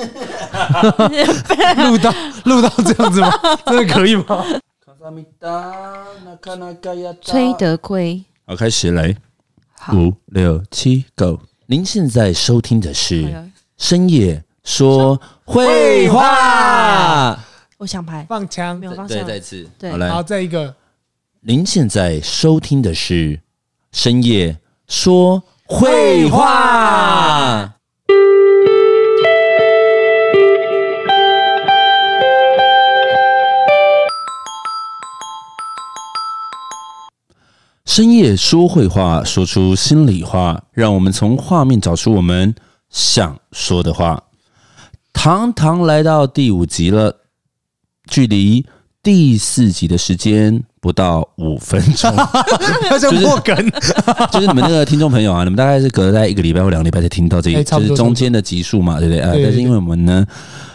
录到录到这样子吗？真的可以吗？崔德珪，好，开始来，五六七，Go！您现在收听的是深夜说绘画。我想拍放枪，没有放枪。对，再次，对，好来，好，再一个。您现在收听的是深夜说绘画。深夜说会话，说出心里话，让我们从画面找出我们想说的话。堂堂来到第五集了，距离第四集的时间不到五分钟，要叫破梗，就是你们那个听众朋友啊，你们大概是隔在一个礼拜或两个礼拜才听到这一，就是中间的集数嘛，对不对啊？但是因为我们呢。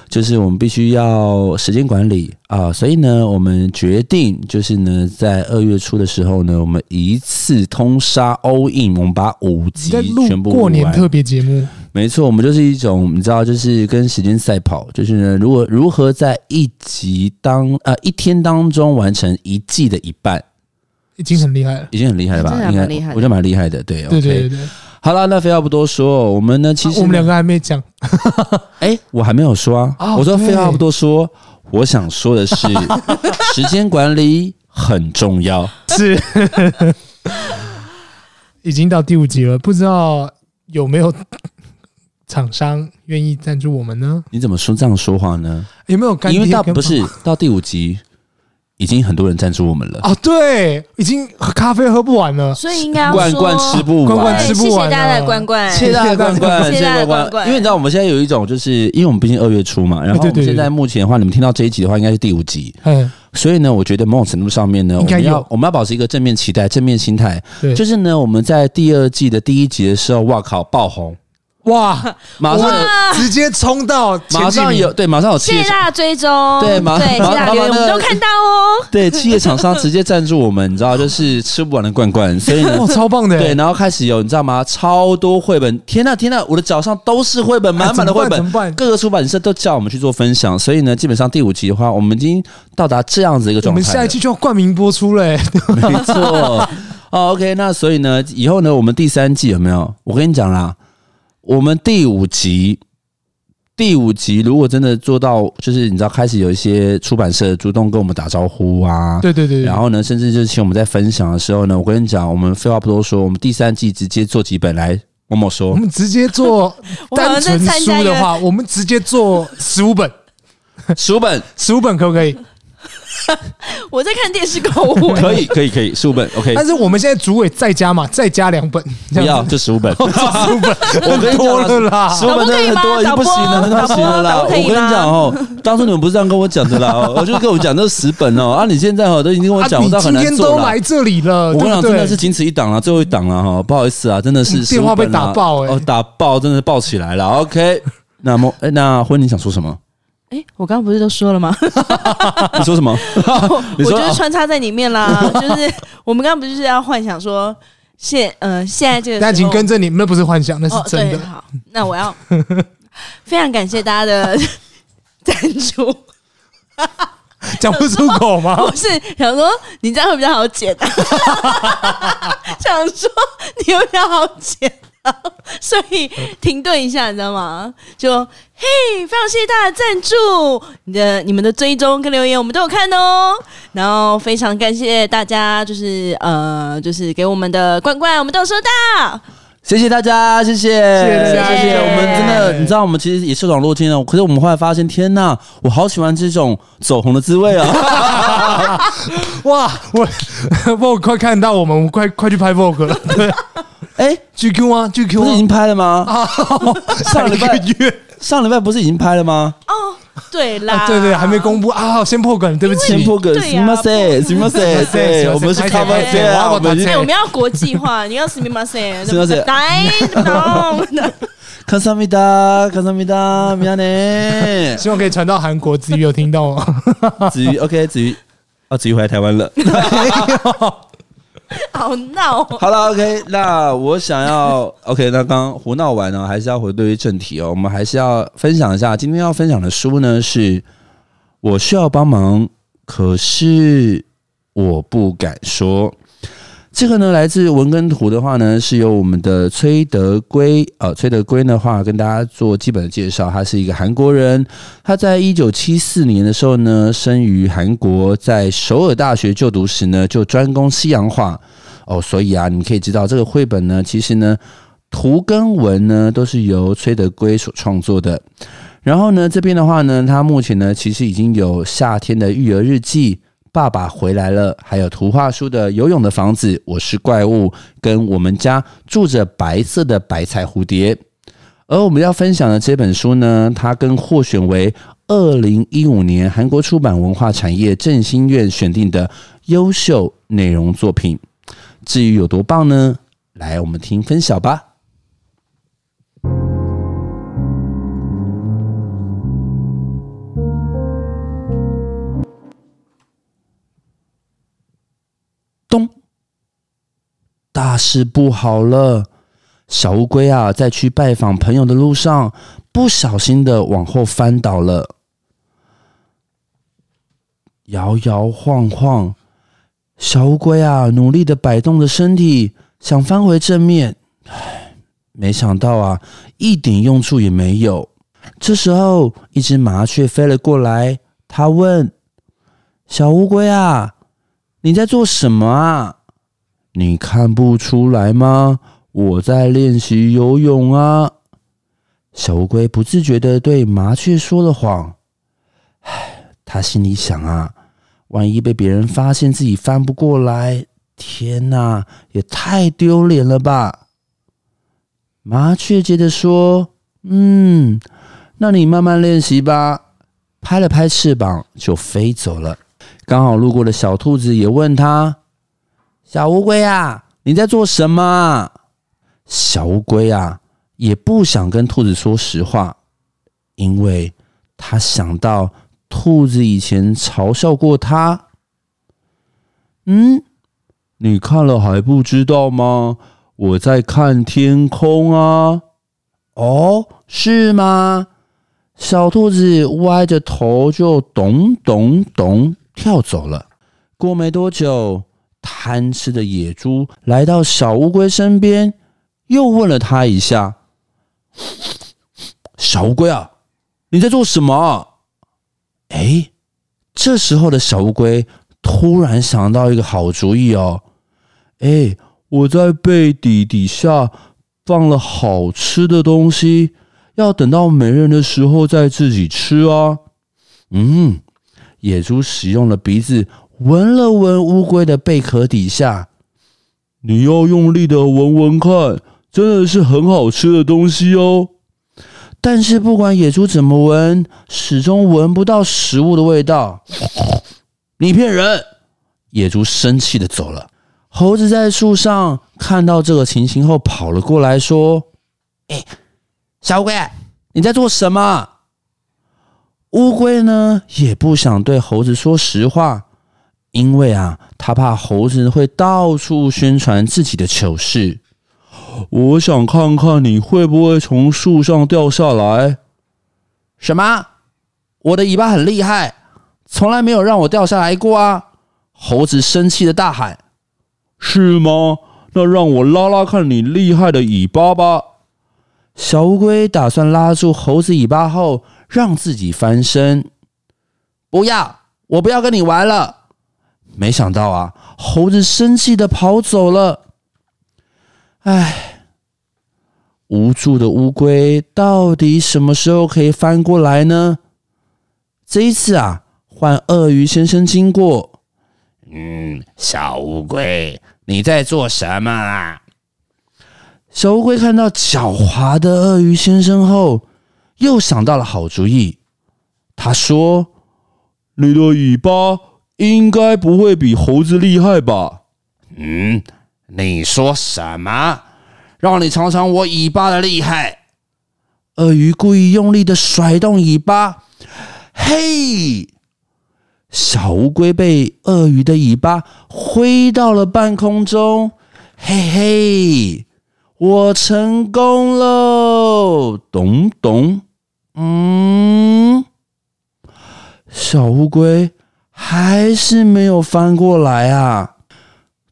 就是我们必须要时间管理啊，所以呢，我们决定就是呢，在二月初的时候呢，我们一次通杀 all in，我们把五集全部过年特别节目。没错，我们就是一种你知道，就是跟时间赛跑，就是呢，如果如何在一集当呃一天当中完成一季的一半，已经很厉害了，已经很厉害了吧？应该我觉得蛮厉害的，对，对对对对。好了，那废话不多说，我们呢，其实、啊、我们两个还没讲。哎、欸，我还没有说啊。哦、我说废话不多说，我想说的是，时间管理很重要。是，已经到第五集了，不知道有没有厂商愿意赞助我们呢？你怎么说这样说话呢？有没有干爹？因为到不是到第五集。已经很多人赞助我们了。哦，对，已经喝咖啡喝不完了，所以应该要罐罐吃不完，罐罐。吃不完。谢谢大家的罐罐，谢谢大家的罐罐，谢谢大家罐罐。因为你知道我们现在有一种，就是因为我们毕竟二月初嘛，然后我们现在目前的话，你们听到这一集的话，应该是第五集，嗯，所以呢，我觉得某种程度上面呢，我们要我们要保持一个正面期待、正面心态，对，就是呢，我们在第二季的第一集的时候，哇靠，爆红。哇！马上直接冲到，马上有对，马上有企业，大家追踪，对，马上马上我们都看到哦。对，企业厂商直接赞助我们，你知道，就是吃不完的罐罐，所以呢，哇，超棒的。对，然后开始有，你知道吗？超多绘本，天呐天呐，我的脚上都是绘本，满满的绘本，各个出版社都叫我们去做分享，所以呢，基本上第五集的话，我们已经到达这样子一个状态。我们下一期就要冠名播出嘞，没错。哦，OK，那所以呢，以后呢，我们第三季有没有？我跟你讲啦。我们第五集，第五集如果真的做到，就是你知道，开始有一些出版社主动跟我们打招呼啊，对对对，然后呢，甚至就是请我们在分享的时候呢，我跟你讲，我们废话不多说，我们第三季直接做几本来，某某说，我们直接做 单纯书的话，我们直接做十五本，十五本，十五本可不可以？我在看电视购物，可以可以可以，十五本 OK。但是我们现在主委再加嘛，再加两本，不要就十五本，十五本，我跟你讲了啦，十五本真的很多，已经不行了，不行了啦。我跟你讲哦，当初你们不是这样跟我讲的啦，我就跟我讲这十本哦，啊，你现在哦都已经跟我讲，我今天都来这里了，我跟你讲真的是仅此一档了，最后一档了哈，不好意思啊，真的是电话被打爆哎，哦打爆，真的爆起来了，OK。那么哎，那婚你想说什么？哎，我刚刚不是都说了吗？你说什么？我就是穿插在里面啦。就是我们刚刚不是要幻想说现呃现在这个，但请跟着你，那不是幻想，那是真的。好，那我要非常感谢大家的赞助。讲不出口吗？不是想说你这样会比较好剪，想说你会比较好剪。所以停顿一下，你知道吗？就嘿，非常谢谢大家赞助，你的你们的追踪跟留言，我们都有看哦。然后非常感谢大家，就是呃，就是给我们的罐罐，我们都有收到。谢谢大家，谢谢，谢谢，谢谢。我们真的，你知道，我们其实也是网络听的，可是我们后来发现，天呐，我好喜欢这种走红的滋味啊！哇，我 Vogue 快看到我们，我们快快去拍 Vogue 了。对。哎，GQ 吗？GQ 不是已经拍了吗？上礼拜，上礼拜不是已经拍了吗？哦，对啦，对对，还没公布啊，先破梗，对不起，先破梗，什么谁？什么谁？对，我们是 cover，我们要国际化，你要什么谁？什么谁？来，康萨米达，康萨米达，米亚内，希望可以传到韩国。子瑜有听到吗？子瑜，OK，子瑜，啊，子瑜回来台湾了。好闹。好了，OK，那我想要 OK，那刚胡闹完呢，还是要回归正题哦。我们还是要分享一下，今天要分享的书呢，是我需要帮忙，可是我不敢说。这个呢，来自文根图的话呢，是由我们的崔德圭呃，崔德圭的话跟大家做基本的介绍。他是一个韩国人，他在一九七四年的时候呢，生于韩国，在首尔大学就读时呢，就专攻西洋画哦。所以啊，你可以知道这个绘本呢，其实呢，图跟文呢都是由崔德圭所创作的。然后呢，这边的话呢，他目前呢，其实已经有夏天的育儿日记。爸爸回来了，还有图画书的游泳的房子，我是怪物，跟我们家住着白色的白菜蝴蝶。而我们要分享的这本书呢，它更获选为二零一五年韩国出版文化产业振兴院选定的优秀内容作品。至于有多棒呢？来，我们听分晓吧。大事不好了！小乌龟啊，在去拜访朋友的路上，不小心的往后翻倒了，摇摇晃晃。小乌龟啊，努力的摆动着身体，想翻回正面，唉，没想到啊，一点用处也没有。这时候，一只麻雀飞了过来，它问小乌龟啊：“你在做什么啊？”你看不出来吗？我在练习游泳啊！小乌龟不自觉地对麻雀说了谎。唉，他心里想啊，万一被别人发现自己翻不过来，天哪，也太丢脸了吧！麻雀接着说：“嗯，那你慢慢练习吧。”拍了拍翅膀就飞走了。刚好路过的小兔子也问他。小乌龟啊，你在做什么？小乌龟啊，也不想跟兔子说实话，因为他想到兔子以前嘲笑过他。嗯，你看了还不知道吗？我在看天空啊。哦，是吗？小兔子歪着头就咚咚咚跳走了。过没多久。贪吃的野猪来到小乌龟身边，又问了他一下：“小乌龟啊，你在做什么？”哎，这时候的小乌龟突然想到一个好主意哦！哎，我在背底底下放了好吃的东西，要等到没人的时候再自己吃啊。嗯，野猪使用了鼻子。闻了闻乌龟的贝壳底下，你要用力的闻闻看，真的是很好吃的东西哦。但是不管野猪怎么闻，始终闻不到食物的味道。你骗人！野猪生气的走了。猴子在树上看到这个情形后，跑了过来，说：“哎，小乌龟，你在做什么？”乌龟呢，也不想对猴子说实话。因为啊，他怕猴子会到处宣传自己的糗事。我想看看你会不会从树上掉下来。什么？我的尾巴很厉害，从来没有让我掉下来过啊！猴子生气的大喊：“是吗？那让我拉拉看你厉害的尾巴吧！”小乌龟打算拉住猴子尾巴后，让自己翻身。不要，我不要跟你玩了。没想到啊，猴子生气的跑走了。唉，无助的乌龟到底什么时候可以翻过来呢？这一次啊，换鳄鱼先生经过。嗯，小乌龟，你在做什么啊？小乌龟看到狡猾的鳄鱼先生后，又想到了好主意。他说：“你的尾巴。”应该不会比猴子厉害吧？嗯，你说什么？让你尝尝我尾巴的厉害。鳄鱼故意用力的甩动尾巴，嘿！小乌龟被鳄鱼的尾巴挥到了半空中，嘿嘿，我成功喽！咚咚，嗯，小乌龟还是没有翻过来啊！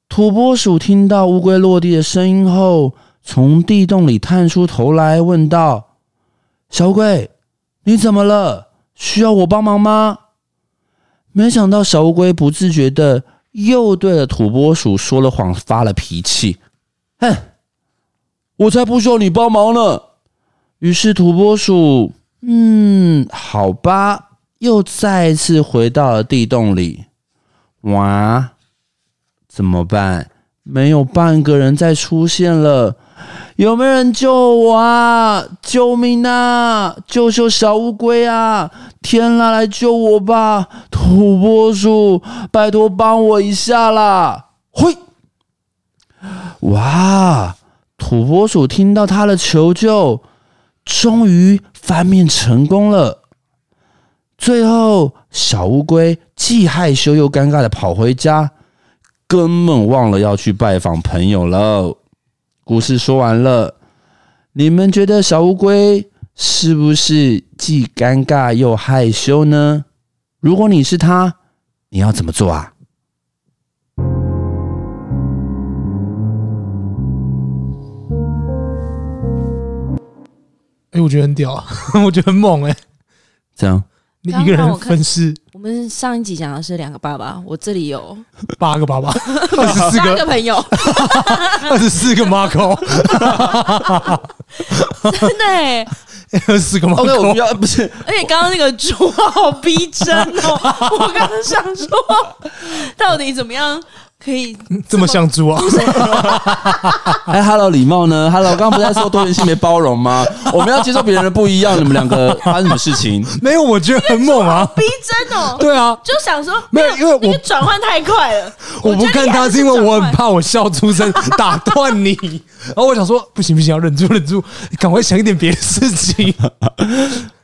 土拨鼠听到乌龟落地的声音后，从地洞里探出头来，问道：“小乌龟，你怎么了？需要我帮忙吗？”没想到小乌龟不自觉的又对了土拨鼠说了谎，发了脾气。哼，我才不需要你帮忙呢！于是土拨鼠，嗯，好吧，又再次回到了地洞里。哇，怎么办？没有半个人再出现了。有没有人救我啊？救命啊！救救小乌龟啊！天啦，来救我吧！土拨鼠，拜托帮我一下啦！嘿，哇！土拨鼠听到他的求救，终于翻面成功了。最后，小乌龟既害羞又尴尬的跑回家，根本忘了要去拜访朋友了。故事说完了，你们觉得小乌龟是不是既尴尬又害羞呢？如果你是他，你要怎么做啊？哎、欸，我觉得很屌，啊，我觉得很猛哎，欸，这样。你一个人分尸。我们上一集讲的是两个爸爸，我这里有 八个爸爸，二十四个，朋友，二十四个 Marco，真的哎，二十四个 Marco，我不要，不是，而且刚刚那个猪好逼真哦，我刚刚想说，到底怎么样？可以这么像猪啊？哎，Hello，礼貌呢？Hello，刚刚不是在说多元性别包容吗？我们要接受别人的不一样。你们两个发生什么事情？没有，我觉得很猛啊！逼真哦！对啊，就想说没有，因为我转换太快了。我不看他是因为我很怕我笑出声 打断你，然后我想说不行不行，要忍住忍住，赶快想一点别的事情。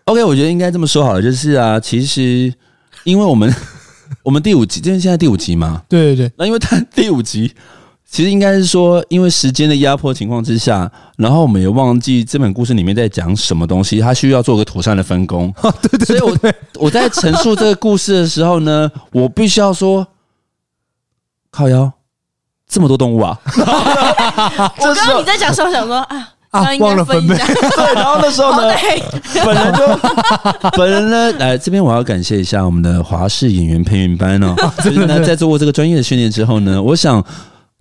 OK，我觉得应该这么说好了，就是啊，其实因为我们。我们第五集，今天现在第五集嘛？对对对。那因为他第五集，其实应该是说，因为时间的压迫情况之下，然后我们也忘记这本故事里面在讲什么东西，他需要做个妥善的分工。对对对。所以我我在陈述这个故事的时候呢，我必须要说，靠腰，这么多动物啊！我刚刚你在讲的时候想说啊。啊，忘了分配。对，然后那时候呢，本人就 本人呢，来这边我要感谢一下我们的华视演员培训班哦。就是呢，在做过这个专业的训练之后呢，我想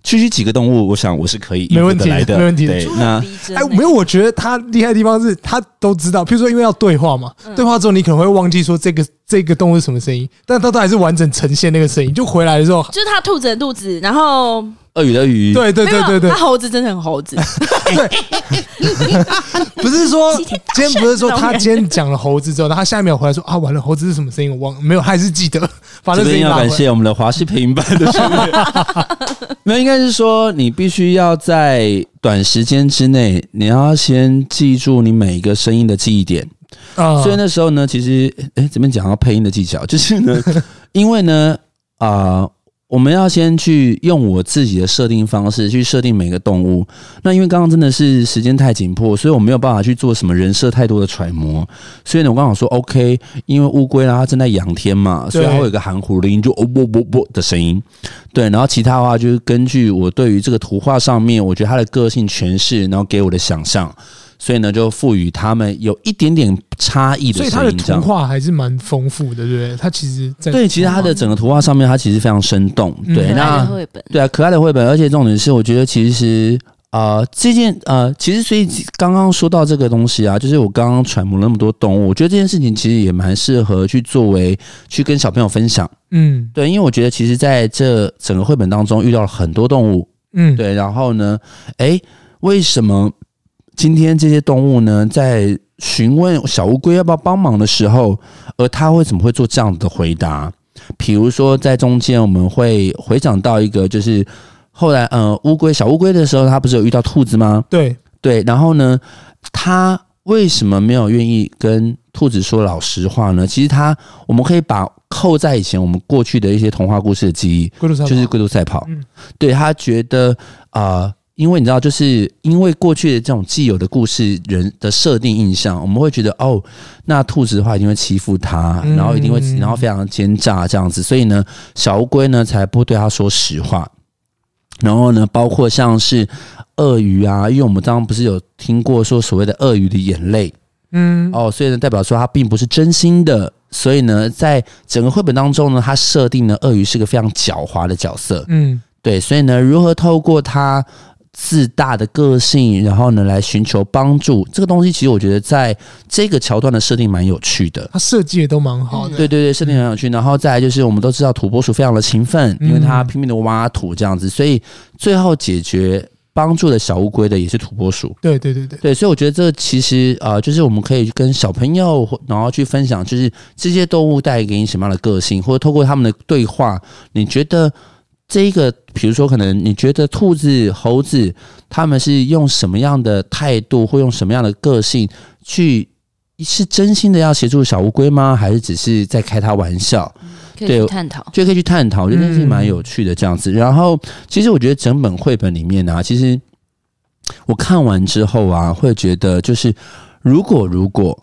区区几个动物，我想我是可以应付得来的，没问题，对，那哎，没有，我觉得他厉害的地方是他都知道，譬如说因为要对话嘛，对话之后你可能会忘记说这个这个动物是什么声音，但他都还是完整呈现那个声音，就回来的时候，就是它兔子的肚子，然后。鳄鱼的鱼，对对对对对，他猴子真的很猴子。对，不是说 今天不是说他今天讲了猴子之后，他下一秒回来说啊，完了，猴子是什么声音？我忘了，没有，还是记得。反正这边要感谢我们的华视配音班的训练。没有，应该是说你必须要在短时间之内，你要先记住你每一个声音的记忆点。啊，所以那时候呢，其实哎，这边讲到配音的技巧，就是呢，因为呢，啊、呃。我们要先去用我自己的设定方式去设定每个动物。那因为刚刚真的是时间太紧迫，所以我没有办法去做什么人设太多的揣摩。所以呢，我刚好说 OK，因为乌龟啦，它正在仰天嘛，所以它会有一个含糊的音，就哦啵啵啵的声音。对，然后其他的话就是根据我对于这个图画上面，我觉得它的个性诠释，然后给我的想象。所以呢，就赋予他们有一点点差异的声音，所以它的图画还是蛮丰富的，对不对？它其实在对，其实它的整个图画上面，它其实非常生动。对，那对啊，可爱的绘本，而且重点是，我觉得其实啊、呃，这件呃，其实所以刚刚说到这个东西啊，就是我刚刚揣摩那么多动物，我觉得这件事情其实也蛮适合去作为去跟小朋友分享。嗯，对，因为我觉得其实在这整个绘本当中遇到了很多动物。嗯，对，然后呢，诶，为什么？今天这些动物呢，在询问小乌龟要不要帮忙的时候，而它为什么会做这样的回答？比如说，在中间我们会回想到一个，就是后来呃，乌龟小乌龟的时候，它不是有遇到兔子吗？对对，然后呢，它为什么没有愿意跟兔子说老实话呢？其实它我们可以把扣在以前我们过去的一些童话故事的记忆，就是龟兔赛跑。嗯，对，他觉得啊。呃因为你知道，就是因为过去的这种既有的故事人的设定印象，我们会觉得哦，那兔子的话一定会欺负他，然后一定会，然后非常奸诈这样子，所以呢，小乌龟呢才不对他说实话。然后呢，包括像是鳄鱼啊，因为我们刚刚不是有听过说所谓的鳄鱼的眼泪，嗯，哦，所以呢，代表说他并不是真心的。所以呢，在整个绘本当中呢，他设定呢鳄鱼是个非常狡猾的角色，嗯，对，所以呢，如何透过他。自大的个性，然后呢，来寻求帮助，这个东西其实我觉得在这个桥段的设定蛮有趣的，它设计也都蛮好的。对对对，设定很有趣。然后再来就是，我们都知道土拨鼠非常的勤奋，因为它拼命的挖土这样子，所以最后解决帮助的小乌龟的也是土拨鼠。对对对对对，所以我觉得这其实呃，就是我们可以跟小朋友然后去分享，就是这些动物带给你什么样的个性，或者透过他们的对话，你觉得。这一个，比如说，可能你觉得兔子、猴子他们是用什么样的态度，或用什么样的个性去，是真心的要协助小乌龟吗？还是只是在开他玩笑？对探讨，就可以去探讨，我觉得这件事情蛮有趣的这样子。然后，其实我觉得整本绘本里面呢、啊，其实我看完之后啊，会觉得就是，如果如果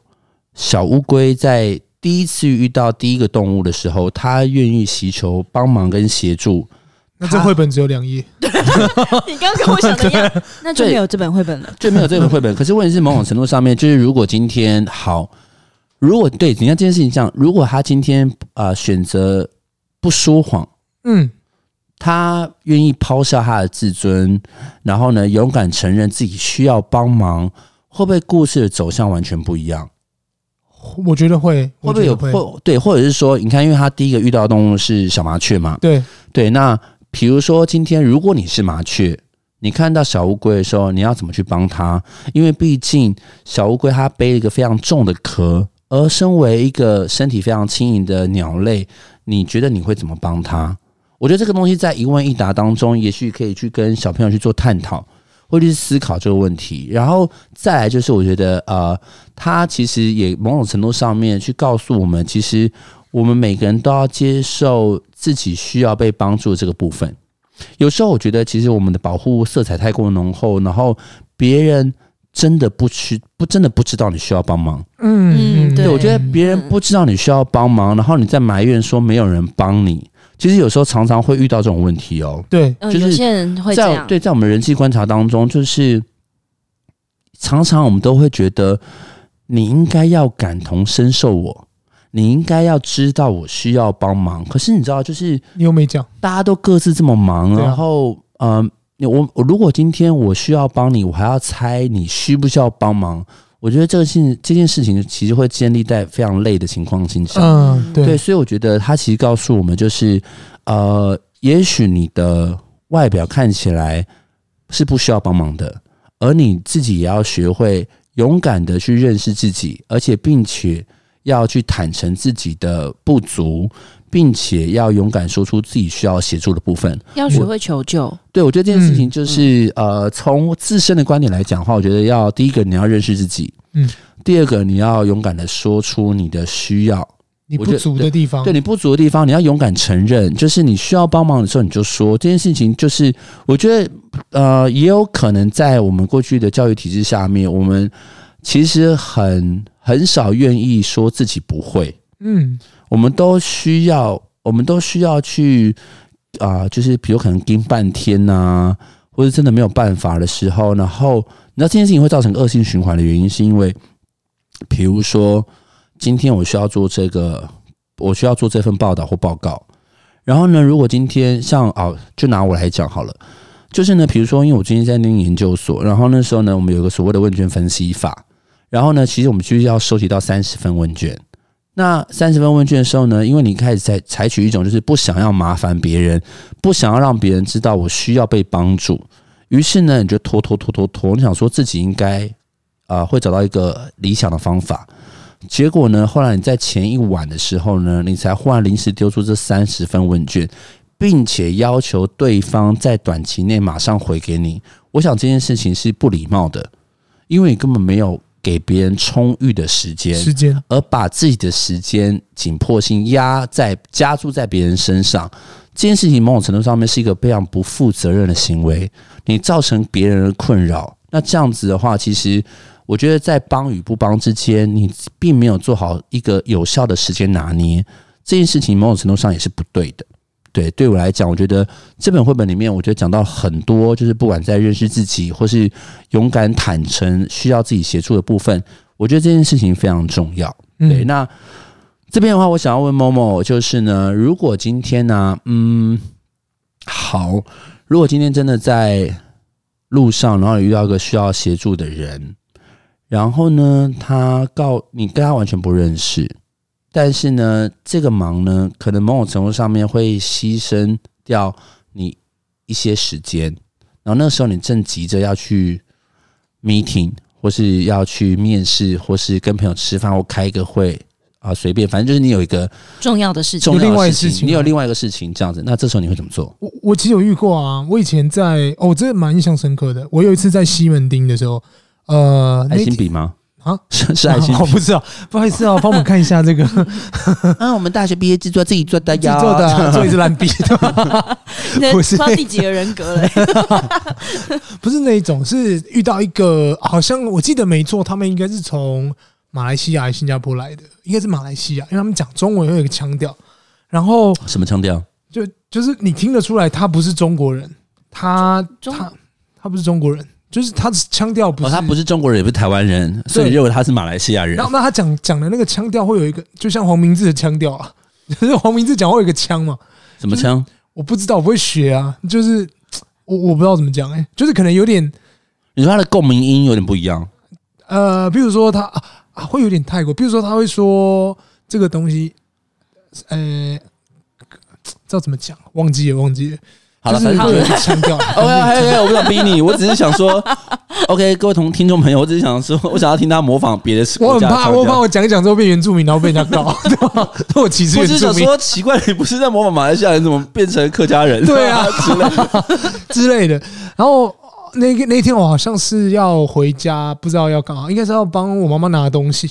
小乌龟在第一次遇到第一个动物的时候，它愿意祈求帮忙跟协助。那这绘本只有两页，你刚刚跟我想的一样，那就没有这本绘本了，就没有这本绘本。可是问题是，某种程度上面，就是如果今天好，如果对，你看这件事情这样，如果他今天啊、呃、选择不说谎，嗯，他愿意抛下他的自尊，然后呢，勇敢承认自己需要帮忙，会不会故事的走向完全不一样？我觉得会，会不会有或对，或者是说，你看，因为他第一个遇到的动物是小麻雀嘛，对对，那。比如说，今天如果你是麻雀，你看到小乌龟的时候，你要怎么去帮它？因为毕竟小乌龟它背了一个非常重的壳，而身为一个身体非常轻盈的鸟类，你觉得你会怎么帮它？我觉得这个东西在一问一答当中，也许可以去跟小朋友去做探讨，或者是思考这个问题。然后再来就是，我觉得呃，它其实也某种程度上面去告诉我们，其实。我们每个人都要接受自己需要被帮助的这个部分。有时候我觉得，其实我们的保护色彩太过浓厚，然后别人真的不知不真的不知道你需要帮忙。嗯，对，我觉得别人不知道你需要帮忙，然后你在埋怨说没有人帮你。其实有时候常常会遇到这种问题哦。对，就是有些人会这样。对，在我们人际观察当中，就是常常我们都会觉得你应该要感同身受我。你应该要知道我需要帮忙，可是你知道，就是你又没讲，大家都各自这么忙，然后，嗯，我我如果今天我需要帮你，我还要猜你需不需要帮忙，我觉得这个事这件事情其实会建立在非常累的情况之下，嗯，对，对，所以我觉得他其实告诉我们，就是呃，也许你的外表看起来是不需要帮忙的，而你自己也要学会勇敢的去认识自己，而且并且。要去坦诚自己的不足，并且要勇敢说出自己需要协助的部分，要学会求救。我对，我觉得这件事情就是，嗯、呃，从自身的观点来讲的话，我觉得要第一个你要认识自己，嗯，第二个你要勇敢的说出你的需要，你不足的地方，对，对你不足的地方，你要勇敢承认，就是你需要帮忙的时候，你就说这件事情。就是我觉得，呃，也有可能在我们过去的教育体制下面，我们其实很。很少愿意说自己不会，嗯，我们都需要，我们都需要去啊、就是比如可能盯半天呐、或者真的没有办法的时候，然后你知道这件事情会造成恶性循环的原因，是因为，比如说今天我需要做这个，我需要做这份报道或报告，然后呢，如果今天像哦，就拿我来讲好了，就是呢，比如说因为我今天在念研究所，然后那时候呢，我们有个所谓的问卷分析法。然后呢，其实我们就要收集到三十份问卷。那三十份问卷的时候呢，因为你开始在采取一种就是不想要麻烦别人，不想要让别人知道我需要被帮助，于是呢，你就拖拖拖拖拖，你想说自己应该啊、会找到一个理想的方法。结果呢，后来你在前一晚的时候呢，你才忽然临时丢出这三十份问卷，并且要求对方在短期内马上回给你。我想这件事情是不礼貌的，因为你根本没有。给别人充裕的时间，时间，而把自己的时间紧迫性压在加注在别人身上，这件事情某种程度上面是一个非常不负责任的行为。你造成别人的困扰，那这样子的话，其实我觉得在帮与不帮之间，你并没有做好一个有效的时间拿捏。这件事情某种程度上也是不对的。对，对我来讲，我觉得这本绘本里面，我觉得讲到很多，就是不管在认识自己，或是勇敢坦诚需要自己协助的部分，我觉得这件事情非常重要。对，嗯、那这边的话，我想要问 Momo，就是呢，如果今天呢、啊，嗯，好，如果今天真的在路上，然后遇到一个需要协助的人，然后呢，他告你跟他完全不认识。但是呢，这个忙呢，可能某种程度上面会牺牲掉你一些时间，然后那个时候你正急着要去 meeting，或是要去面试，或是跟朋友吃饭或开一个会啊，随便，反正就是你有一个重要的事情，重要的事情，你有另外一个事情这样子，那这时候你会怎么做？我我其实有遇过啊，我以前在哦，这蛮印象深刻的。我有一次在西门町的时候，呃，爱心笔吗？啊，是是爱心，我不知道，不好意思哦，帮我们看一下这个。啊，我们大学毕业制作自己做的呀，自己做的，做一支烂笔，不是第几个人格嘞？不是那一种，是遇到一个，好像我记得没错，他们应该是从马来西亚还是新加坡来的，应该是马来西亚，因为他们讲中文有一个腔调，然后什么腔调？就就是你听得出来，他不是中国人，他他他不是中国人。就是他的腔调不是，他不是中国人，也不是台湾人，所以认为他是马来西亚人。然后那他讲讲的那个腔调会有一个，就像黄明志的腔调啊，就是黄明志讲话有一个腔嘛？什么腔？我不知道，我不会学啊。就是我我不知道怎么讲哎，就是可能有点，你说他的共鸣音有点不一样。呃，比如说他啊，会有点泰国，比如说他会说这个东西，呃，知道怎么讲？忘记了，忘记了。好了，反正就是腔调。OK，OK，我不想逼你，我只是想说，OK，各位同听众朋友，我只是想说，我想要听他模仿别的。我很怕，我怕我讲一讲之后变原住民，然后被人家告，对吧？我歧视原住民。我只是想说，奇怪，你不是在模仿马来西亚人，怎么变成客家人？对啊，之类的之类的。然后那个那天我好像是要回家，不知道要干嘛，应该是要帮我妈妈拿东西。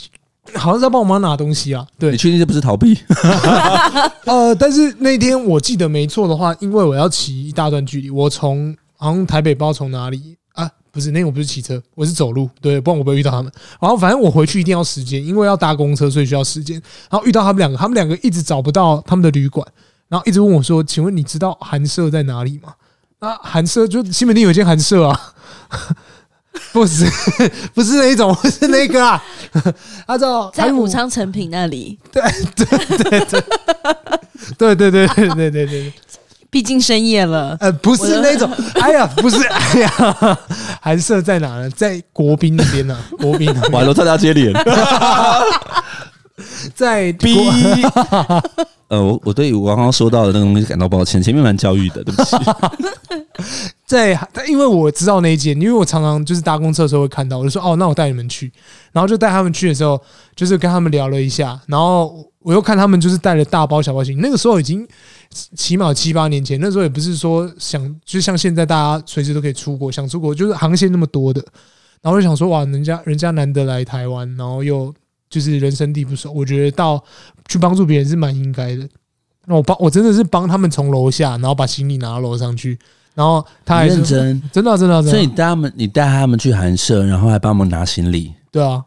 好像是在帮我妈拿东西啊，对，你确定这不是逃避？呃，但是那天我记得没错的话，因为我要骑一大段距离，我从好像台北不知道从哪里啊，不是那天我不是骑车，我是走路，对，不然我不会遇到他们。然后反正我回去一定要时间，因为要搭公车，所以需要时间。然后遇到他们两个，他们两个一直找不到他们的旅馆，然后一直问我说：“请问你知道寒舍在哪里吗？”那，寒舍就西门町有一间寒舍啊。不是，不是那一种，不是那个啊。他叫在武昌成品那里。对对对对对对对对对对对。毕竟深夜了。呃，不是那种。哎呀，不是，哎呀，寒舍在哪呢？在国宾那边呢。国宾。完了，大家接脸。在 B。呃，我我对我刚刚说到的那个东西感到抱歉，前面蛮教育的，对不起。在，因为我知道那一间，因为我常常就是搭公车的时候会看到，我就说哦，那我带你们去，然后就带他们去的时候，就是跟他们聊了一下，然后我又看他们就是带了大包小包行李，那个时候已经起码七八年前，那时候也不是说想就像现在大家随时都可以出国，想出国就是航线那么多的，然后就想说哇，人家人家难得来台湾，然后又就是人生地不熟，我觉得到去帮助别人是蛮应该的。那我帮我真的是帮他们从楼下，然后把行李拿到楼上去。然后他还认真，真的真的真的，所以你带他们，你带他们去寒舍，然后还帮我们拿行李。对啊，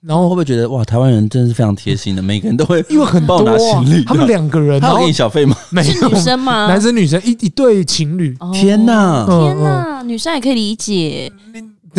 然后会不会觉得哇，台湾人真的是非常贴心的，每个人都会因为很多拿行李。他们两个人，他有给你小费吗？没有，女生吗？男生女生一一对情侣。天哪，天哪，女生也可以理解。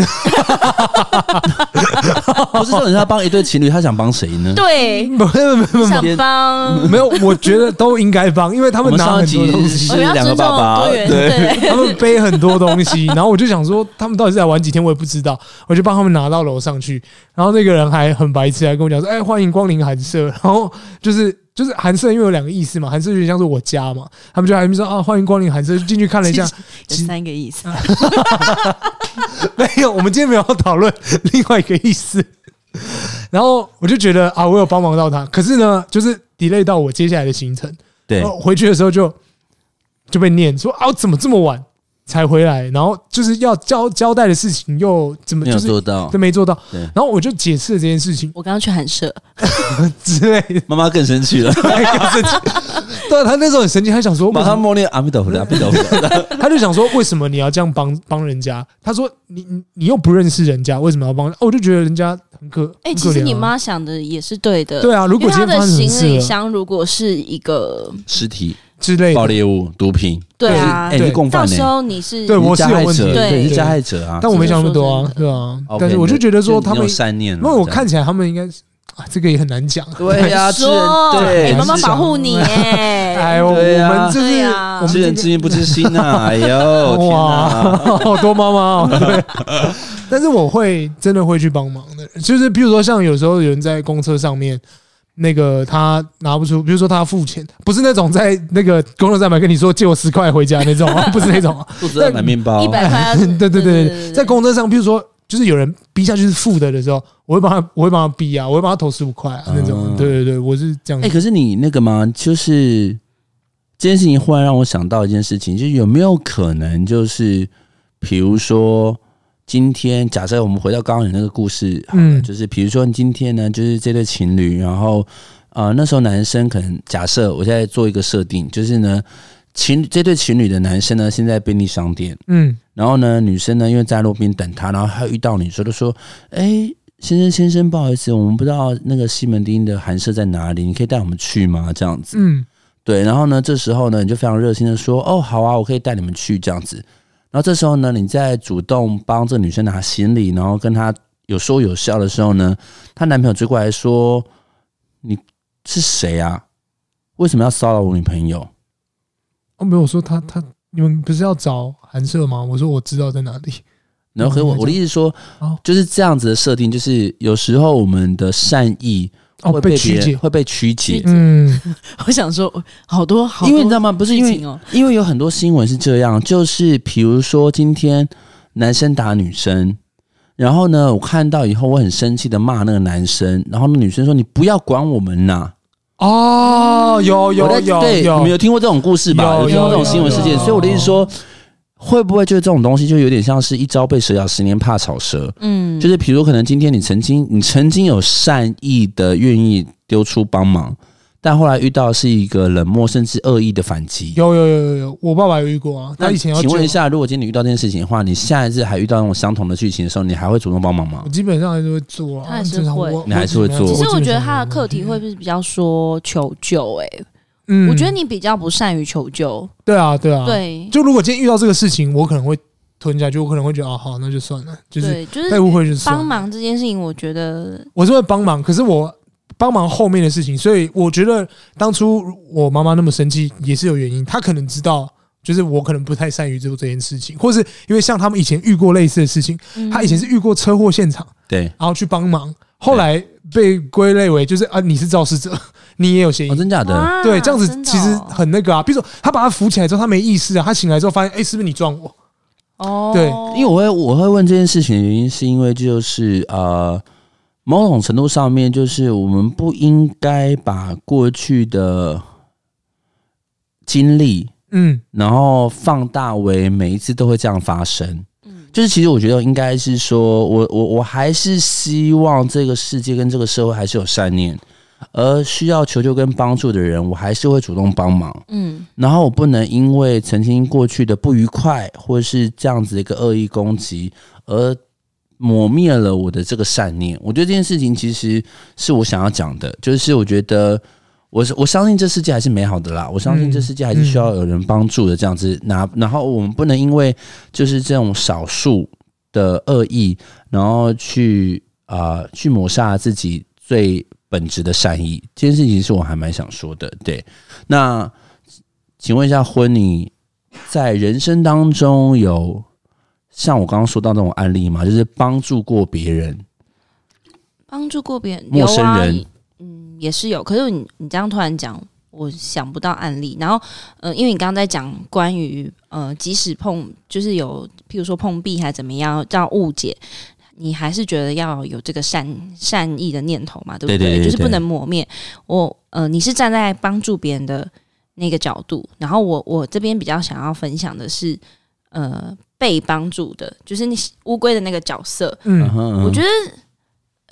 哈哈哈哈哈！不是说人家帮一对情侣，他想帮谁呢？对，没有没有想帮，没有，我觉得都应该帮，因为他们拿很多东西，是两个爸爸，对，他们背很多东西，然后我就想说，他们到底是来玩几天，我也不知道，我就帮他们拿到楼上去，然后那个人还很白痴，还跟我讲说：“哎，欢迎光临寒舍。”然后就是。就是寒舍，因为有两个意思嘛，寒舍就像是我家嘛，他们就还没说啊，欢迎光临寒舍，就进去看了一下，有三个意思，没有，我们今天没有讨论另外一个意思。然后我就觉得啊，我有帮忙到他，可是呢，就是 delay 到我接下来的行程，对，回去的时候就就被念说啊，怎么这么晚？才回来，然后就是要交交代的事情又怎么就是做到，都没做到。然后我就解释了这件事情。我刚刚去寒舍 之类的，妈妈更生气了，更生气。对，他那时候很神奇，他想说，马上默念阿弥陀佛，阿弥陀佛。他就想说，为什么你要这样帮帮人家？他说，你你你又不认识人家，为什么要帮？我就觉得人家很可哎，其实你妈想的也是对的。对啊，如果他的行李箱如果是一个尸体。之类的。爆裂物、毒品，对啊，哎，共犯到时候你是对我是有问题，对，你是加害者啊。但我没想那么多啊，对啊。但是我就觉得说他们善念，因为我看起来他们应该是啊，这个也很难讲。对呀，说对，妈妈保护你哎，哎，我们就是我们知人知面不知心呐，哎呦，哇，好 多妈妈。对，但是我会真的会去帮忙的，就是比如说像有时候有人在公车上面。那个他拿不出，比如说他要付钱，不是那种在那个公车站牌跟你说借我十块回家那种，不是那种，不是在买面包，一百块，对对对对，在公车上，比如说就是有人逼下去是负的的时候，我会帮他，我会帮他逼啊，我会帮他投十五块啊那种，对对对，我是这样。哎，可是你那个吗？就是这件事情忽然让我想到一件事情，就是有没有可能，就是比如说。今天假设我们回到刚刚你那个故事，嗯，就是比如说今天呢，就是这对情侣，然后呃那时候男生可能假设我现在做一个设定，就是呢情这对情侣的男生呢现在便利商店，嗯，然后呢女生呢因为在路边等他，然后他遇到你说的说，哎先生先生不好意思，我们不知道那个西门町的寒舍在哪里，你可以带我们去吗？这样子，嗯，对，然后呢这时候呢你就非常热心的说，哦好啊，我可以带你们去。这样子。然后这时候呢，你在主动帮这个女生拿行李，然后跟她有说有笑的时候呢，她男朋友追过来说：“你是谁啊？为什么要骚扰我女朋友？”哦，没有说他他你们不是要找寒舍吗？我说我知道在哪里。然后和我我的意思说，就是这样子的设定，就是有时候我们的善意。会被曲解，会被曲解。嗯，我想说，好多好多，因为你知道吗？不是因为，因为有很多新闻是这样，就是比如说今天男生打女生，然后呢，我看到以后我很生气的骂那个男生，然后那女生说：“你不要管我们呐！”哦，有有有，对，你们有听过这种故事吧？有听过这种新闻事件，所以我的意思说。会不会就是这种东西，就有点像是一朝被蛇咬，十年怕草蛇？嗯，就是比如可能今天你曾经你曾经有善意的愿意丢出帮忙，但后来遇到是一个冷漠甚至恶意的反击。有有有有有，我爸爸有遇过啊。那以前要，请问一下，如果今天你遇到这件事情的话，你下一次还遇到那种相同的剧情的时候，你还会主动帮忙吗？我基本上还是会做啊，他还是会，你还是会做。其实我觉得他的课题会不会比较说求救？哎。嗯，我觉得你比较不善于求救。对啊，对啊，对。就如果今天遇到这个事情，我可能会吞下去，我可能会觉得啊，好，那就算了。就是就是被误会就是帮忙这件事情，我觉得我是会帮忙，可是我帮忙后面的事情，所以我觉得当初我妈妈那么生气也是有原因，她可能知道，就是我可能不太善于做这件事情，或是因为像他们以前遇过类似的事情，她以前是遇过车祸现场，对，然后去帮忙，后来被归类为就是啊，你是肇事者。你也有嫌疑？哦，真假的？对，这样子其实很那个啊。比如说，他把他扶起来之后，他没意识啊。他醒来之后发现，哎，是不是你撞我？哦，对，因为我会我会问这件事情的原因，是因为就是呃，某种程度上面，就是我们不应该把过去的经历，嗯，然后放大为每一次都会这样发生。嗯，就是其实我觉得应该是说，我我我还是希望这个世界跟这个社会还是有善念。而需要求救跟帮助的人，我还是会主动帮忙。嗯，然后我不能因为曾经过去的不愉快，或是这样子的一个恶意攻击，而抹灭了我的这个善念。我觉得这件事情其实是我想要讲的，就是我觉得我我相信这世界还是美好的啦，我相信这世界还是需要有人帮助的。这样子，那然后我们不能因为就是这种少数的恶意，然后去啊、呃、去抹杀自己最。本质的善意，这件事情是我还蛮想说的。对，那请问一下，婚礼在人生当中有像我刚刚说到那种案例吗？就是帮助过别人，帮助过别人，陌生人，啊，嗯，也是有。可是你你这样突然讲，我想不到案例。然后，呃，因为你刚刚在讲关于呃，即使碰，就是有，譬如说碰壁还怎么样，叫误解。你还是觉得要有这个善善意的念头嘛，对不对？对对对对，就是不能磨灭。我呃，你是站在帮助别人的那个角度，然后我我这边比较想要分享的是，呃被帮助的，就是那乌龟的那个角色。嗯，我觉得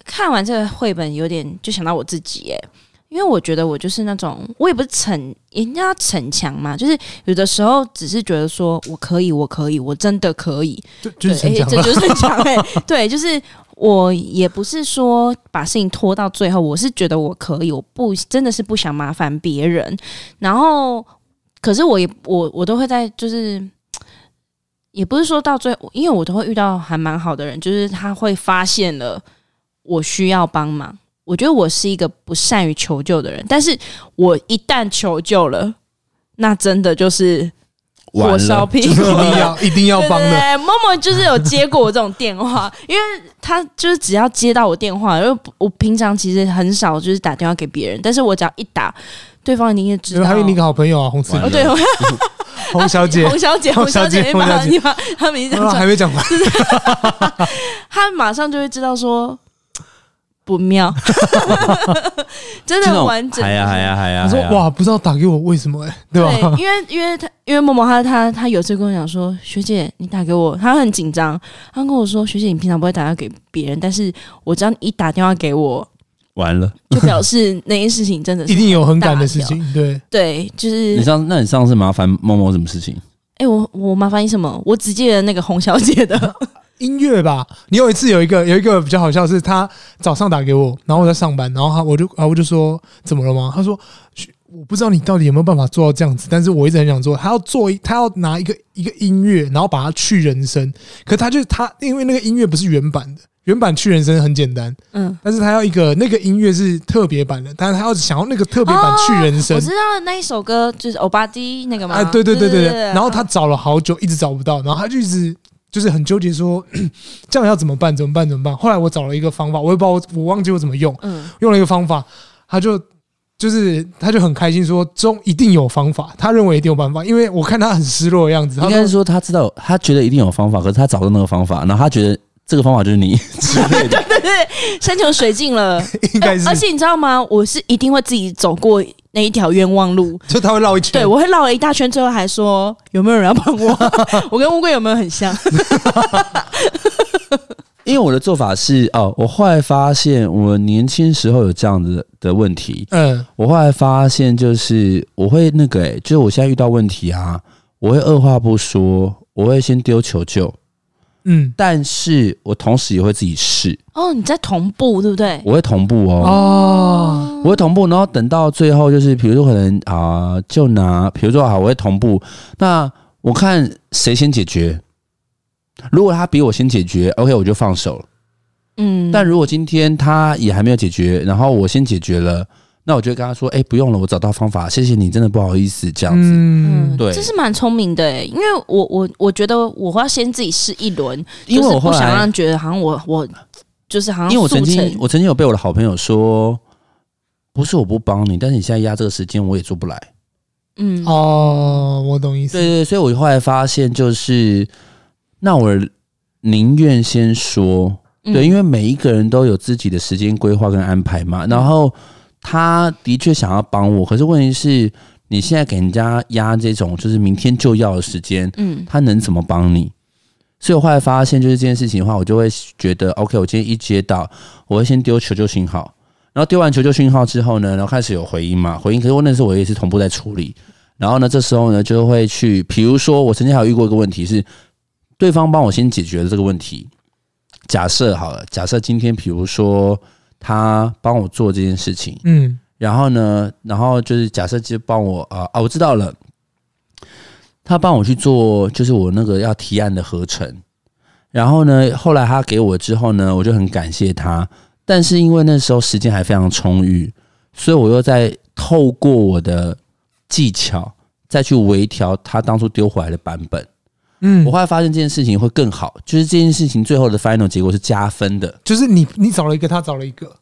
看完这个绘本有点就想到我自己哎。因为我觉得我就是那种，我也不是逞，人家逞强嘛，就是有的时候只是觉得说我可以，我可以，我真的可以，就就是逞强，这 就是逞强哎，对，就是我也不是说把事情拖到最后，我是觉得我可以，我不真的是不想麻烦别人，然后可是我也我我都会在就是，也不是说到最后，因为我都会遇到还蛮好的人，就是他会发现了我需要帮忙。我觉得我是一个不善于求救的人，但是我一旦求救了，那真的就是火烧屁股，一定要 一定要帮的。默默就是有接过我这种电话，因为他就是只要接到我电话，因为我平常其实很少就是打电话给别人，但是我只要一打，对方一定也知道。还有你个好朋友啊，洪慈，对，洪小姐，洪小姐，洪小姐，你把你把他名字讲出来，还没讲完，他马上就会知道说。不妙，真的很完整。哎呀哎呀哎呀！我说哇，不知道打给我为什么哎、欸，对吧？对，因为因为他因为默默他他他有次跟我讲说，学姐你打给我，他很紧张，他跟我说学姐你平常不会打电话给别人，但是我只要你一打电话给我，完了，就表示那件事情真的是一定有很赶的事情。对对，就是你上那你上次麻烦默默什么事情？哎、欸，我我麻烦你什么？我只记得那个洪小姐的。音乐吧，你有一次有一个有一个比较好笑，是他早上打给我，然后我在上班，然后他我就啊我就说怎么了吗？他说我不知道你到底有没有办法做到这样子，但是我一直很想做。他要做一，他要拿一个一个音乐，然后把它去人声，可他就他因为那个音乐不是原版的，原版去人声很简单，嗯，但是他要一个那个音乐是特别版的，但是他要想要那个特别版去人声。我知道那一首歌就是欧巴迪那个吗？哎，对对对对对，然后他找了好久，一直找不到，然后他就一直。就是很纠结，说 这样要怎么办？怎么办？怎么办？后来我找了一个方法，我也不知道我我忘记我怎么用，嗯，用了一个方法，他就就是他就很开心，说中一定有方法，他认为一定有办法，因为我看他很失落的样子，应该是说他知道，他觉得一定有方法，可是他找到那个方法，然后他觉得这个方法就是你 之类的，对对对，山穷水尽了，应该是，而且你知道吗？我是一定会自己走过。那一条冤枉路，就他会绕一圈，对，我会绕了一大圈，最后还说有没有人要帮我？我跟乌龟有没有很像？因为我的做法是哦，我后来发现我年轻时候有这样子的问题。嗯，我后来发现就是我会那个、欸，就是我现在遇到问题啊，我会二话不说，我会先丢求救。嗯，但是我同时也会自己试哦。你在同步对不对？我会同步哦。哦，我会同步，然后等到最后就是，比如说可能啊、呃，就拿，比如说好，我会同步。那我看谁先解决。如果他比我先解决，OK，我就放手了。嗯，但如果今天他也还没有解决，然后我先解决了。那我就跟他说：“哎、欸，不用了，我找到方法，谢谢你，真的不好意思这样子。嗯”对，这是蛮聪明的哎，因为我我我觉得我会要先自己试一轮，因为我不想让人觉得好像我我就是好像因为我曾经我曾经有被我的好朋友说，不是我不帮你，但是你现在压这个时间我也做不来。嗯哦，我懂意思。对对，所以我后来发现就是，那我宁愿先说，对，因为每一个人都有自己的时间规划跟安排嘛，然后。他的确想要帮我，可是问题是，你现在给人家压这种就是明天就要的时间，嗯，他能怎么帮你？所以我后来发现，就是这件事情的话，我就会觉得，OK，我今天一接到，我会先丢求救信号，然后丢完求救信号之后呢，然后开始有回音嘛，回音。可是我那时候我也是同步在处理，然后呢，这时候呢就会去，比如说我曾经还有遇过一个问题是，对方帮我先解决了这个问题。假设好了，假设今天比如说。他帮我做这件事情，嗯，然后呢，然后就是假设就帮我啊啊，我知道了，他帮我去做，就是我那个要提案的合成，然后呢，后来他给我之后呢，我就很感谢他，但是因为那时候时间还非常充裕，所以我又在透过我的技巧再去微调他当初丢回来的版本。嗯，我后来发现这件事情会更好，就是这件事情最后的 final 结果是加分的，就是你你找了一个，他找了一个，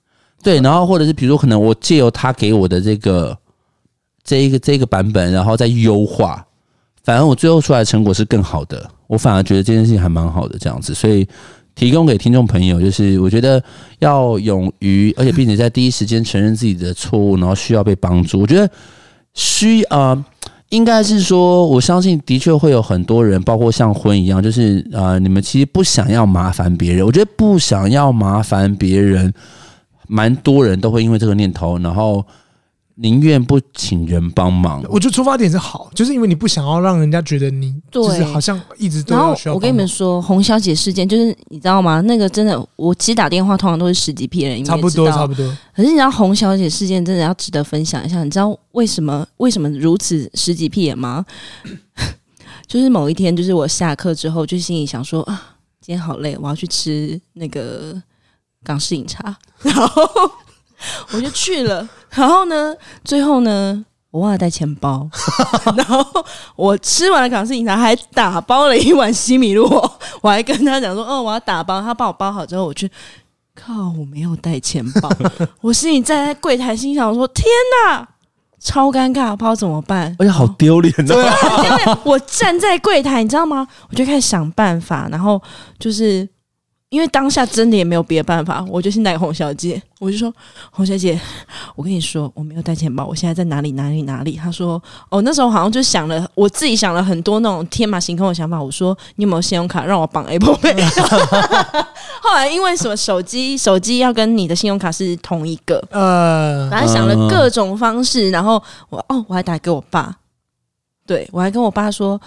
对，然后或者是比如说可能我借由他给我的这个这一个这个版本，然后再优化，反而我最后出来的成果是更好的，我反而觉得这件事情还蛮好的这样子，所以提供给听众朋友，就是我觉得要勇于，而且并且在第一时间承认自己的错误，然后需要被帮助，我觉得需啊。应该是说，我相信的确会有很多人，包括像婚一样，就是呃，你们其实不想要麻烦别人。我觉得不想要麻烦别人，蛮多人都会因为这个念头，然后。宁愿不请人帮忙，我觉得出发点是好，就是因为你不想要让人家觉得你就是好像一直都要需要。然后我跟你们说，洪小姐事件就是你知道吗？那个真的，我其实打电话通常都是十几批人，差不多差不多。可是你知道洪小姐事件真的要值得分享一下，你知道为什么为什么如此十几批人吗？就是某一天，就是我下课之后，就心里想说啊，今天好累，我要去吃那个港式饮茶，然后。我就去了，然后呢，最后呢，我忘了带钱包，然后我吃完了港式饮茶，还打包了一碗西米露，我还跟他讲说，哦，我要打包，他帮我包好之后，我去，靠，我没有带钱包，我心里站在柜台，心想说，天哪，超尴尬，不知道怎么办，而且好丢脸，对啊，我站在柜台，你知道吗？我就开始想办法，然后就是。因为当下真的也没有别的办法，我就先带洪小姐，我就说洪小姐，我跟你说我没有带钱包，我现在在哪里哪里哪里？她说哦，那时候好像就想了，我自己想了很多那种天马行空的想法。我说你有没有信用卡让我绑 Apple Pay？后来因为什么手机手机要跟你的信用卡是同一个，呃，反正想了各种方式，然后我哦我还打给我爸，对我还跟我爸说，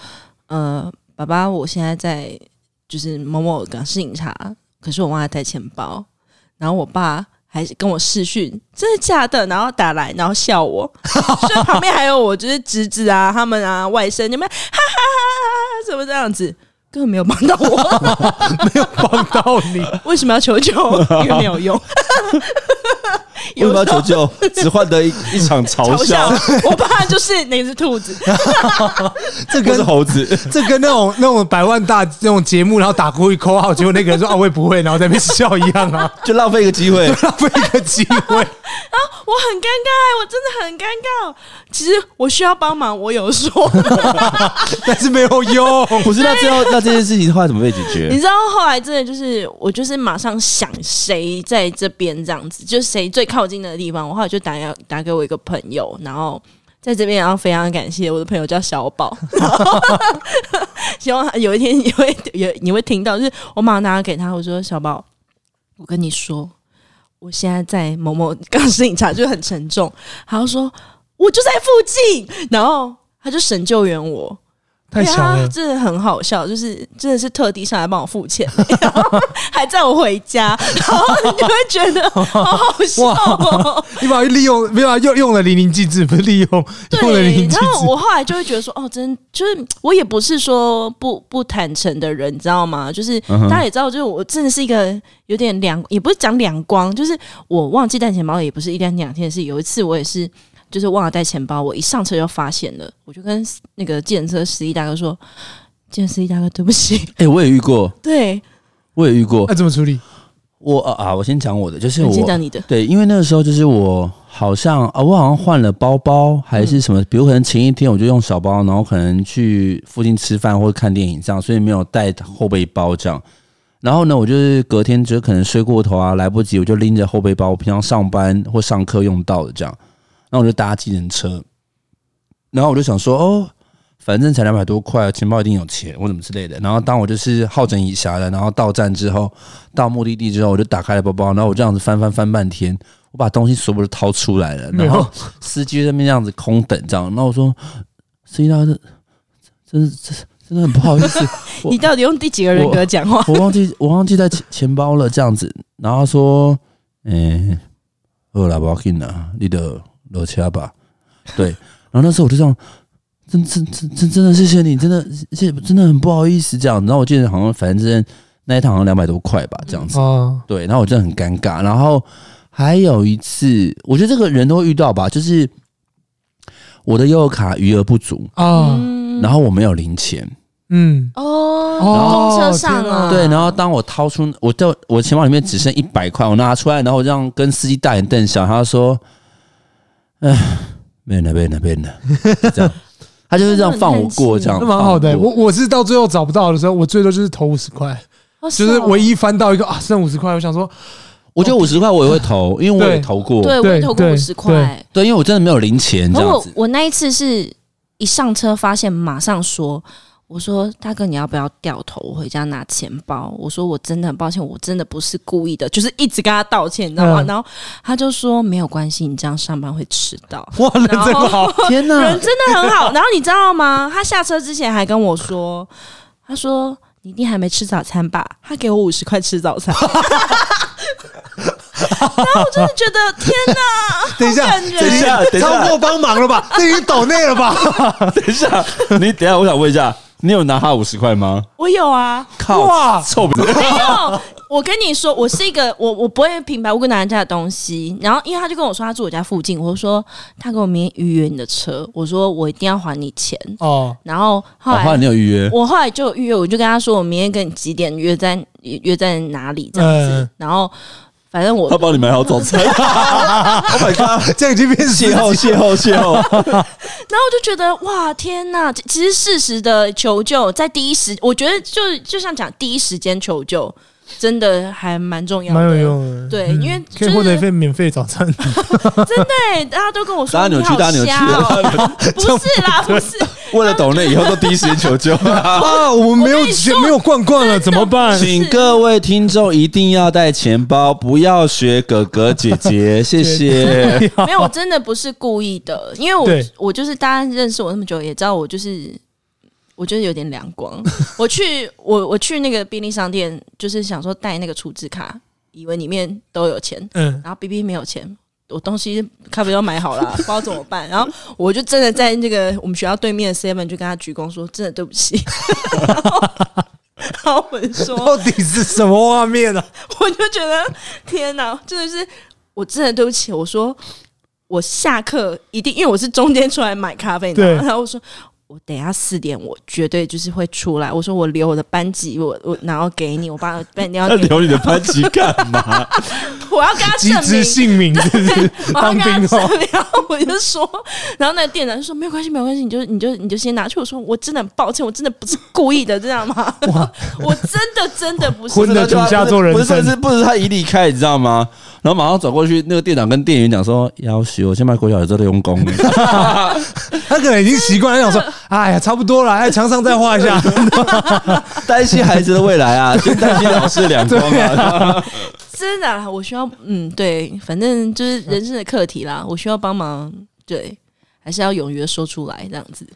呃，爸爸，我现在在。就是某某港式警察，可是我忘了带钱包，然后我爸还跟我视讯，真的假的？然后打来，然后笑我，所以旁边还有我就是侄子啊，他们啊外甥，你们哈哈哈哈，怎么这样子？根本没有帮到我，没有帮到你，为什么要求救？因为没有用。为什么要求救？只换得一一场嘲笑。我怕就是那只兔子，这跟是猴子，这跟那种那种百万大那种节目，然后打过去扣号，结果那个人说啊我也不会，然后在那边笑一样啊，就浪费一个机会，浪费一个机会。啊，我很尴尬，我真的很尴尬。其实我需要帮忙，我有说，但是没有用。不是，那最后那这件事情后来怎么被解决？你知道后来真的就是我就是马上想谁在这边这样子，就谁最靠近的地方。我后来就打要打给我一个朋友，然后在这边，然后非常感谢我的朋友叫小宝，希望有一天你会有你会听到，就是我马上打给他，我说小宝，我跟你说。我现在在某某港式饮茶，就很沉重。他就说，我就在附近，然后他就神救援我。太强了，真的很好笑，就是真的是特地上来帮我付钱，然 后还载我回家，然后你就会觉得 好好笑哦。你把利用，没有用用了淋漓尽致，不是利用，对，用了淋漓尽致。然后我后来就会觉得说，哦，真就是我也不是说不不坦诚的人，你知道吗？就是大家也知道，就是我真的是一个有点两，也不是讲两光，就是我忘记带钱包，也不是一天两天的事。有一次我也是。就是忘了带钱包，我一上车就发现了，我就跟那个计程车司机大哥说：“计程车司机大哥，对不起。”哎，我也遇过，对，我也遇过。那怎么处理？我啊啊，我先讲我的，就是我先讲你的。对，因为那个时候就是我好像啊，我好像换了包包还是什么，比如可能前一天我就用小包，然后可能去附近吃饭或者看电影这样，所以没有带后背包这样。然后呢，我就是隔天就可能睡过头啊，来不及，我就拎着后背包，我平常上班或上课用到的这样。然后我就搭计程车，然后我就想说，哦，反正才两百多块，钱包一定有钱，或怎么之类的。然后当我就是好整以暇的，然后到站之后，到目的地之后，我就打开了包包，然后我这样子翻翻翻半天，我把东西所有都掏出来了。然后司机在那边这样子空等，这样。然后我说，司机大哥，真是真真的很不好意思。你到底用第几个人格讲话？我，我忘记我忘记带钱钱包了，这样子。然后他说，嗯，饿了，不要紧啦，你的。落车吧，对，然后那时候我就这样，真真真真真的谢谢你，真的谢真的很不好意思这样。然后我记得好像反正那一趟好像两百多块吧，这样子。哦，对，然后我真的很尴尬。然后还有一次，我觉得这个人都会遇到吧，就是我的悠游卡余额不足啊，然后我没有零钱。嗯哦，然后公车上啊，对，然后当我掏出我就我钱包里面只剩一百块，我拿出来，然后我这样跟司机大眼瞪小，他说。哎，没了，没了，没了，这样，他就是这样放我过，这样，蛮好的。我我是到最后找不到的时候，我最多就是投五十块，就是唯一翻到一个啊，剩五十块。我想说，我觉得五十块我也会投，因为我也投过，对，我也投过五十块，对，因为我真的没有零钱这样子。我那一次是一上车发现，马上说。我说大哥，你要不要掉头？回家拿钱包。我说我真的很抱歉，我真的不是故意的，就是一直跟他道歉，你知道吗？嗯、然后他就说没有关系，你这样上班会迟到。哇，人真好，天哪，人真的很好。然后你知道吗？他下车之前还跟我说，他说你一定还没吃早餐吧？他给我五十块吃早餐。然后我真的觉得天哪！等一下，等一下，超过帮忙了吧？这已经抖内了吧？等一下，你等一下，我想问一下。你有拿他五十块吗？我有啊！靠，哇，臭 不？没有，我跟你说，我是一个我我不会平白无故拿人家的东西。然后，因为他就跟我说他住我家附近，我就说他跟我明天预约你的车，我说我一定要还你钱哦。然后后来，后来你有预约？我后来就预约，我就跟他说我明天跟你几点约在约在哪里这样子，然后。反正我他帮你买好早餐，Oh my god，这样已经变邂逅邂逅邂逅。然后我就觉得哇天哪，其实事实的求救，在第一时，我觉得就就像讲第一时间求救。真的还蛮重要的，蛮有用的。对，因为可以获得一份免费早餐。真的，大家都跟我说，大家扭曲，大家扭曲。不是啦，不是。为了抖内，以后都第一时间求救 啊！我们没有钱，没有罐罐了，怎么办？请各位听众一定要带钱包，不要学哥哥姐姐，谢谢。没有，我真的不是故意的，因为我我就是大家认识我那么久，也知道我就是。我觉得有点两光。我去我我去那个便利商店，就是想说带那个储值卡，以为里面都有钱。嗯，然后 B B 没有钱，我东西咖啡都买好了，不知道怎么办。然后我就真的在那个我们学校对面的 Seven 就跟他鞠躬说：“真的对不起。”然后然后我就说：“到底是什么画面呢、啊？”我就觉得天哪，真的是我真的对不起。我说我下课一定，因为我是中间出来买咖啡，对，然后我说。我等下四点，我绝对就是会出来。我说我留我的班级，我我然后给你，我把班你 要留你的班级干嘛？我要跟他证明姓名，对当兵哦。然后我就说，然后那个店长就说没有关系，没有关系，你就你就你就先拿去。我说我真的很抱歉，我真的不是故意的，知道吗？哇，我真的真的不是。婚的主下做人生，不是不是他一离开，你知道吗？然后马上转过去，那个店长跟店员讲说：“要许我先把国小的这里用功。”他可能已经习惯了，想说：“ 哎呀，差不多了，哎墙上再画一下。”担心孩子的未来啊，就担心老师两光啊。真的，我需要嗯，对，反正就是人生的课题啦，我需要帮忙，对，还是要勇于的说出来，这样子。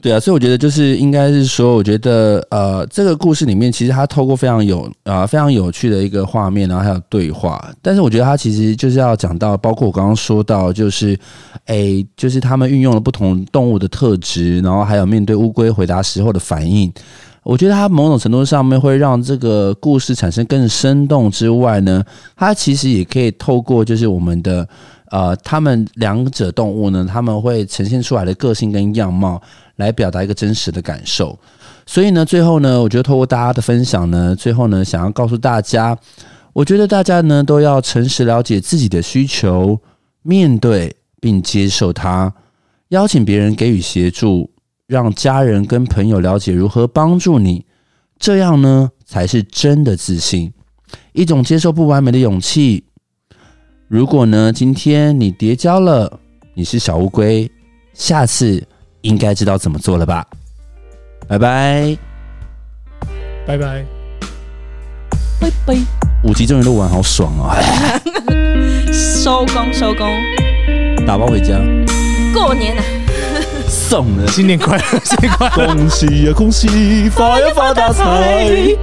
对啊，所以我觉得就是应该是说，我觉得呃，这个故事里面其实它透过非常有啊、非常有趣的一个画面，然后还有对话。但是我觉得它其实就是要讲到，包括我刚刚说到，就是诶，就是他们运用了不同动物的特质，然后还有面对乌龟回答时候的反应。我觉得它某种程度上面会让这个故事产生更生动之外呢，它其实也可以透过就是我们的呃，他们两者动物呢，他们会呈现出来的个性跟样貌。来表达一个真实的感受，所以呢，最后呢，我觉得透过大家的分享呢，最后呢，想要告诉大家，我觉得大家呢都要诚实了解自己的需求，面对并接受它，邀请别人给予协助，让家人跟朋友了解如何帮助你，这样呢才是真的自信，一种接受不完美的勇气。如果呢，今天你跌跤了，你是小乌龟，下次。应该知道怎么做了吧？拜拜，拜拜，拜拜。五集终于录完，好爽啊！收工，收工，打包回家。过年了，送了，新年快乐，新年快乐，恭喜呀，恭喜，发呀发大财。